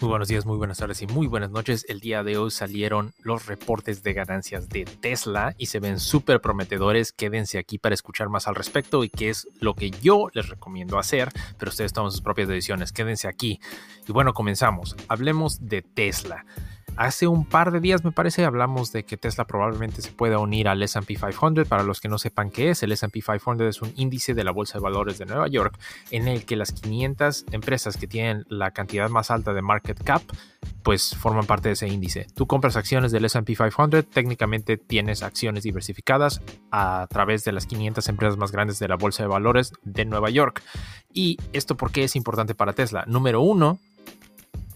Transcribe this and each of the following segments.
Muy buenos días, muy buenas tardes y muy buenas noches. El día de hoy salieron los reportes de ganancias de Tesla y se ven súper prometedores. Quédense aquí para escuchar más al respecto y qué es lo que yo les recomiendo hacer, pero ustedes toman sus propias decisiones. Quédense aquí. Y bueno, comenzamos. Hablemos de Tesla. Hace un par de días, me parece, hablamos de que Tesla probablemente se pueda unir al SP 500. Para los que no sepan qué es, el SP 500 es un índice de la Bolsa de Valores de Nueva York en el que las 500 empresas que tienen la cantidad más alta de market cap pues forman parte de ese índice. Tú compras acciones del SP 500, técnicamente tienes acciones diversificadas a través de las 500 empresas más grandes de la Bolsa de Valores de Nueva York. ¿Y esto por qué es importante para Tesla? Número uno,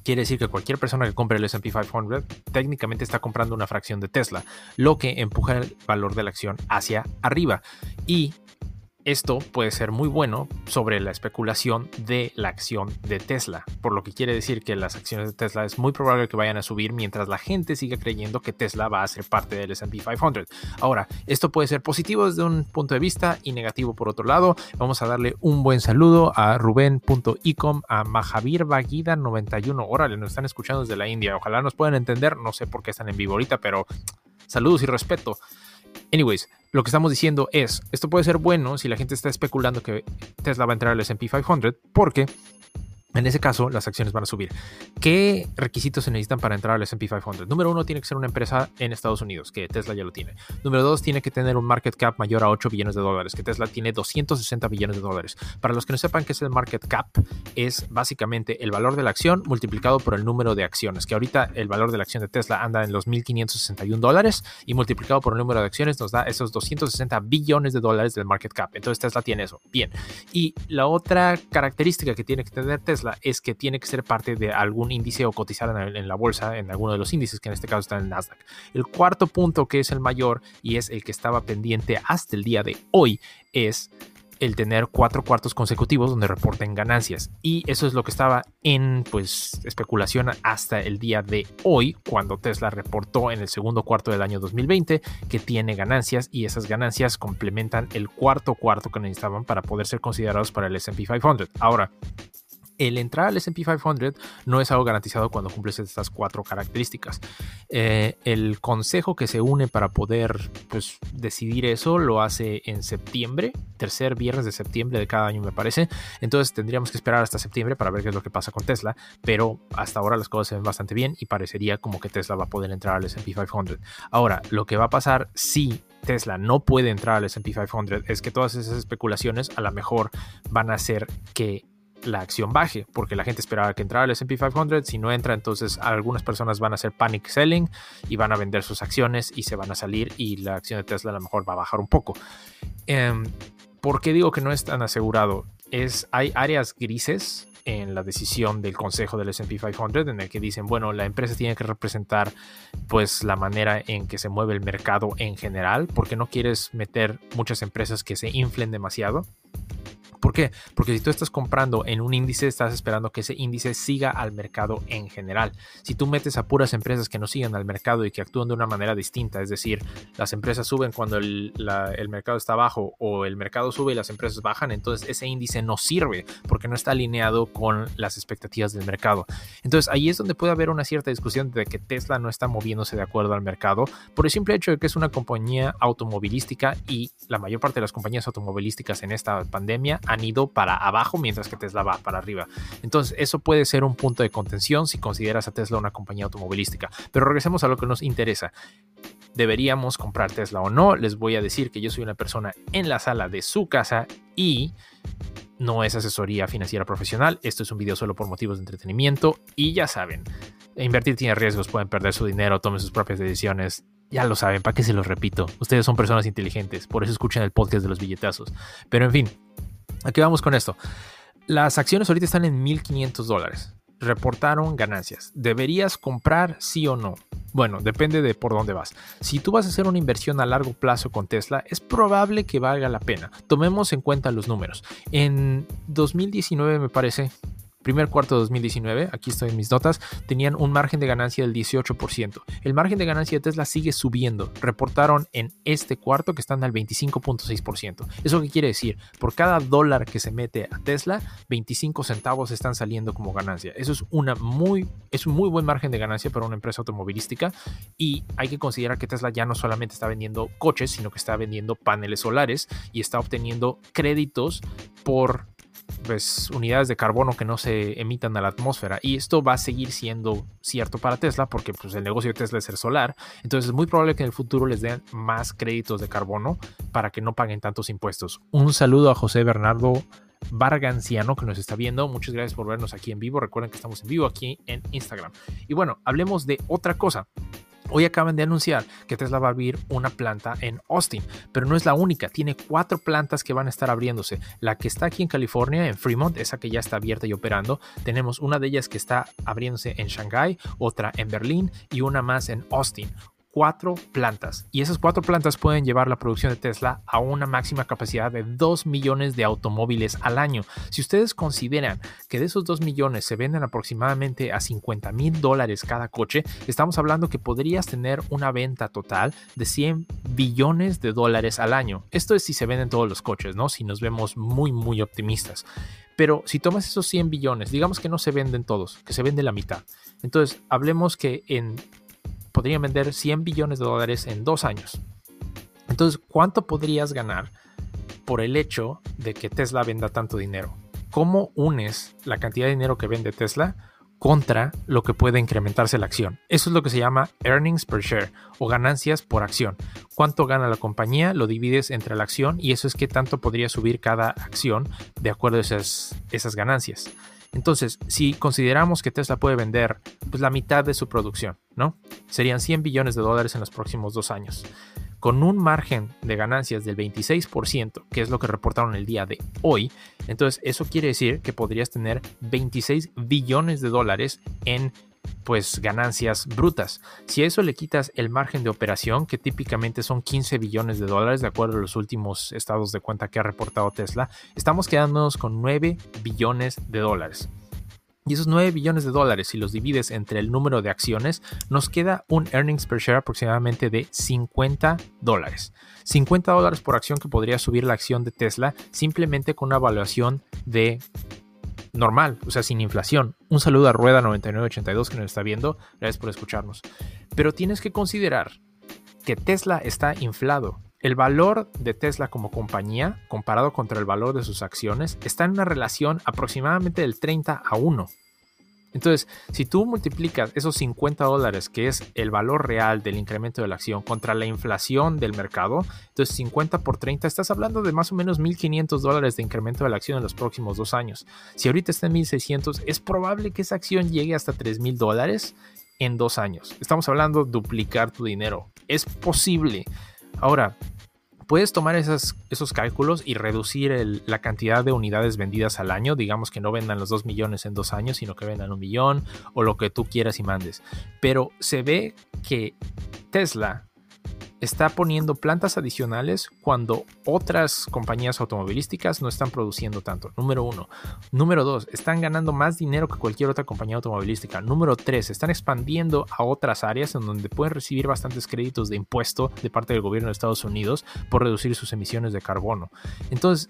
quiere decir que cualquier persona que compre el SP 500 técnicamente está comprando una fracción de Tesla, lo que empuja el valor de la acción hacia arriba. Y esto puede ser muy bueno sobre la especulación de la acción de Tesla, por lo que quiere decir que las acciones de Tesla es muy probable que vayan a subir mientras la gente siga creyendo que Tesla va a ser parte del S&P 500. Ahora, esto puede ser positivo desde un punto de vista y negativo por otro lado. Vamos a darle un buen saludo a Rubén.icom, a Mahavir Bagida 91. Órale, nos están escuchando desde la India. Ojalá nos puedan entender. No sé por qué están en vivo ahorita, pero saludos y respeto. Anyways, lo que estamos diciendo es, esto puede ser bueno si la gente está especulando que Tesla va a entrar al S&P 500 porque en ese caso, las acciones van a subir. ¿Qué requisitos se necesitan para entrar al SP 500? Número uno, tiene que ser una empresa en Estados Unidos, que Tesla ya lo tiene. Número dos, tiene que tener un market cap mayor a 8 billones de dólares, que Tesla tiene 260 billones de dólares. Para los que no sepan qué es el market cap, es básicamente el valor de la acción multiplicado por el número de acciones, que ahorita el valor de la acción de Tesla anda en los 1.561 dólares y multiplicado por el número de acciones nos da esos 260 billones de dólares del market cap. Entonces Tesla tiene eso. Bien. Y la otra característica que tiene que tener Tesla es que tiene que ser parte de algún índice o cotizar en, la bolsa, en alguno de los índices, que en este caso está en el Nasdaq. El cuarto punto, que es el mayor y es el que estaba pendiente hasta el día de hoy, es el tener cuatro cuartos consecutivos donde reporten ganancias. Y eso es lo que estaba en pues especulación hasta el día de hoy, cuando Tesla reportó en el segundo cuarto del año 2020 que tiene ganancias y esas ganancias complementan el cuarto cuarto que necesitaban para poder ser considerados para el SP 500. Ahora, el entrar al SP 500 no es algo garantizado cuando cumples estas cuatro características. Eh, el consejo que se une para poder pues, decidir eso lo hace en septiembre, tercer viernes de septiembre de cada año me parece. Entonces tendríamos que esperar hasta septiembre para ver qué es lo que pasa con Tesla, pero hasta ahora las cosas se ven bastante bien y parecería como que Tesla va a poder entrar al SP 500. Ahora, lo que va a pasar si Tesla no puede entrar al SP 500 es que todas esas especulaciones a lo mejor van a hacer que la acción baje, porque la gente esperaba que entrara al SP 500, si no entra, entonces algunas personas van a hacer panic selling y van a vender sus acciones y se van a salir y la acción de Tesla a lo mejor va a bajar un poco. Eh, ¿Por qué digo que no es tan asegurado? Es, hay áreas grises en la decisión del consejo del S&P 500 en el que dicen, bueno, la empresa tiene que representar pues la manera en que se mueve el mercado en general, porque no quieres meter muchas empresas que se inflen demasiado. ¿Por qué? Porque si tú estás comprando en un índice, estás esperando que ese índice siga al mercado en general. Si tú metes a puras empresas que no siguen al mercado y que actúan de una manera distinta, es decir, las empresas suben cuando el, mercado está bajo o el mercado sube y las empresas bajan, entonces ese índice no sirve porque no está alineado con las expectativas del mercado. Entonces ahí es donde puede haber una cierta discusión de que Tesla no está moviéndose de acuerdo al mercado por el simple hecho de que es una compañía automovilística y la mayor parte de las compañías automovilísticas en esta pandemia han ido para abajo mientras que Tesla va para arriba. Entonces eso puede ser un punto de contención si consideras a Tesla una compañía automovilística. Pero regresemos a lo que nos interesa. ¿Deberíamos comprar Tesla o no? Les voy a decir que yo soy una persona en la sala de su casa y no es asesoría financiera profesional. Esto es un video solo por motivos de entretenimiento y ya saben, invertir tiene riesgos, pueden perder su dinero, tomen sus propias decisiones. Ya lo saben, ¿para qué se los repito? Ustedes son personas inteligentes, por eso escuchan el podcast de los billetazos. Pero en fin, Aquí vamos con esto. Las acciones ahorita están en 1.500 dólares. Reportaron ganancias. ¿Deberías comprar sí o no? Bueno, depende de por dónde vas. Si tú vas a hacer una inversión a largo plazo con Tesla, es probable que valga la pena. Tomemos en cuenta los números. En 2019 me parece, primer cuarto de 2019, aquí estoy en mis notas, tenían un margen de ganancia del 18%. El margen de ganancia de Tesla sigue subiendo. Reportaron en este cuarto que están al 25.6%. ¿Eso qué quiere decir? Por cada dólar que se mete a Tesla, 25 centavos están saliendo como ganancia. Eso es, una muy, es un muy buen margen de ganancia para una empresa automovilística y hay que considerar que Tesla ya no solamente está vendiendo coches, sino que está vendiendo paneles solares y está obteniendo créditos por pues, unidades de carbono que no se emitan a la atmósfera. Y esto va a seguir siendo cierto para Tesla porque pues, el negocio de Tesla es ser solar. Entonces es muy probable que en el futuro les den más créditos de carbono para que no paguen tantos impuestos. Un saludo a José Bernardo Varganciano que nos está viendo. Muchas gracias por vernos aquí en vivo. Recuerden que estamos en vivo aquí en Instagram. Y bueno, hablemos de otra cosa. Hoy acaban de anunciar que Tesla va a abrir una planta en Austin, pero no es la única, tiene cuatro plantas que van a estar abriéndose. La que está aquí en California, en Fremont, esa que ya está abierta y operando. Tenemos una de ellas que está abriéndose en Shanghai, otra en Berlín y una más en Austin cuatro plantas y esas cuatro plantas pueden llevar la producción de Tesla a una máxima capacidad de 2 millones de automóviles al año. Si ustedes consideran que de esos 2 millones se venden aproximadamente a 50 mil dólares cada coche, estamos hablando que podrías tener una venta total de 100 billones de dólares al año. Esto es si se venden todos los coches, ¿no? Si nos vemos muy, muy optimistas. Pero si tomas esos 100 billones, digamos que no se venden todos, que se vende la mitad. Entonces, hablemos que en podrían vender 100 billones de dólares en dos años. Entonces, ¿cuánto podrías ganar por el hecho de que Tesla venda tanto dinero? ¿Cómo unes la cantidad de dinero que vende Tesla contra lo que puede incrementarse la acción? Eso es lo que se llama earnings per share o ganancias por acción. ¿Cuánto gana la compañía? Lo divides entre la acción y eso es qué tanto podría subir cada acción de acuerdo a esas, esas ganancias. Entonces, si consideramos que Tesla puede vender pues, la mitad de su producción, ¿no? Serían 100 billones de dólares en los próximos dos años. Con un margen de ganancias del 26%, que es lo que reportaron el día de hoy, entonces eso quiere decir que podrías tener 26 billones de dólares en pues ganancias brutas. Si a eso le quitas el margen de operación, que típicamente son 15 billones de dólares, de acuerdo a los últimos estados de cuenta que ha reportado Tesla, estamos quedándonos con 9 billones de dólares. Y esos 9 billones de dólares, si los divides entre el número de acciones, nos queda un earnings per share aproximadamente de 50 dólares. 50 dólares por acción que podría subir la acción de Tesla simplemente con una evaluación de normal, o sea, sin inflación. Un saludo a Rueda9982 que nos está viendo. Gracias por escucharnos. Pero tienes que considerar que Tesla está inflado. El valor de Tesla como compañía, comparado contra el valor de sus acciones, está en una relación aproximadamente del 30 a 1. Entonces, si tú multiplicas esos 50 dólares, que es el valor real del incremento de la acción, contra la inflación del mercado, entonces 50 por 30, estás hablando de más o menos 1.500 dólares de incremento de la acción en los próximos dos años. Si ahorita está en 1.600, es probable que esa acción llegue hasta 3.000 dólares en dos años. Estamos hablando de duplicar tu dinero. Es posible. Ahora, puedes tomar esos cálculos y reducir la cantidad de unidades vendidas al año. Digamos que no vendan los 2 millones en dos años, sino que vendan un millón o lo que tú quieras y mandes. Pero se ve que Tesla está poniendo plantas adicionales cuando otras compañías automovilísticas no están produciendo tanto. Número uno. Número dos, están ganando más dinero que cualquier otra compañía automovilística. Número tres, están expandiendo a otras áreas en donde pueden recibir bastantes créditos de impuesto de parte del gobierno de Estados Unidos por reducir sus emisiones de carbono. Entonces,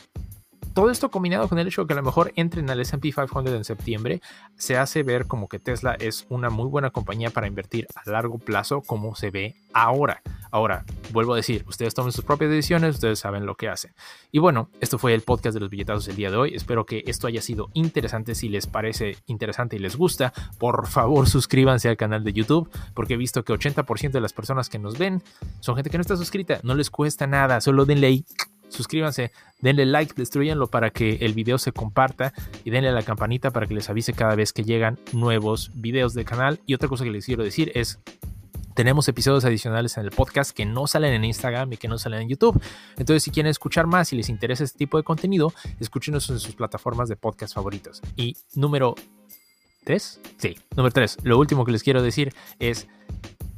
todo esto combinado con el hecho de que a lo mejor entren al SP 500 en septiembre, se hace ver como que Tesla es una muy buena compañía para invertir a largo plazo como se ve ahora. Ahora, vuelvo a decir, ustedes tomen sus propias decisiones, ustedes saben lo que hacen. Y bueno, esto fue el podcast de los billetazos del día de hoy. Espero que esto haya sido interesante. Si les parece interesante y les gusta, por favor suscríbanse al canal de YouTube, porque he visto que 80% de las personas que nos ven son gente que no está suscrita. No les cuesta nada, solo denle ahí suscríbanse, denle like, destruyanlo para que el video se comparta y denle a la campanita para que les avise cada vez que llegan nuevos videos del canal. Y otra cosa que les quiero decir es tenemos episodios adicionales en el podcast que no salen en Instagram y que no salen en YouTube. Entonces, si quieren escuchar más y les interesa este tipo de contenido, escúchenos en sus plataformas de podcast favoritos. Y número 3, sí, número 3, lo último que les quiero decir es,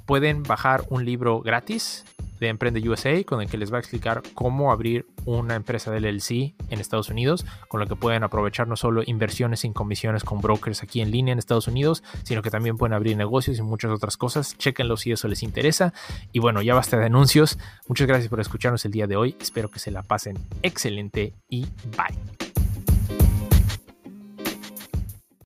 pueden bajar un libro gratis de Emprende USA con el que les va a explicar cómo abrir una empresa de LLC en Estados Unidos, con lo que pueden aprovechar no solo inversiones sin comisiones con brokers aquí en línea en Estados Unidos, sino que también pueden abrir negocios y muchas otras cosas. Chequenlo si eso les interesa. Y bueno, ya basta de anuncios. Muchas gracias por escucharnos el día de hoy. Espero que se la pasen excelente y bye.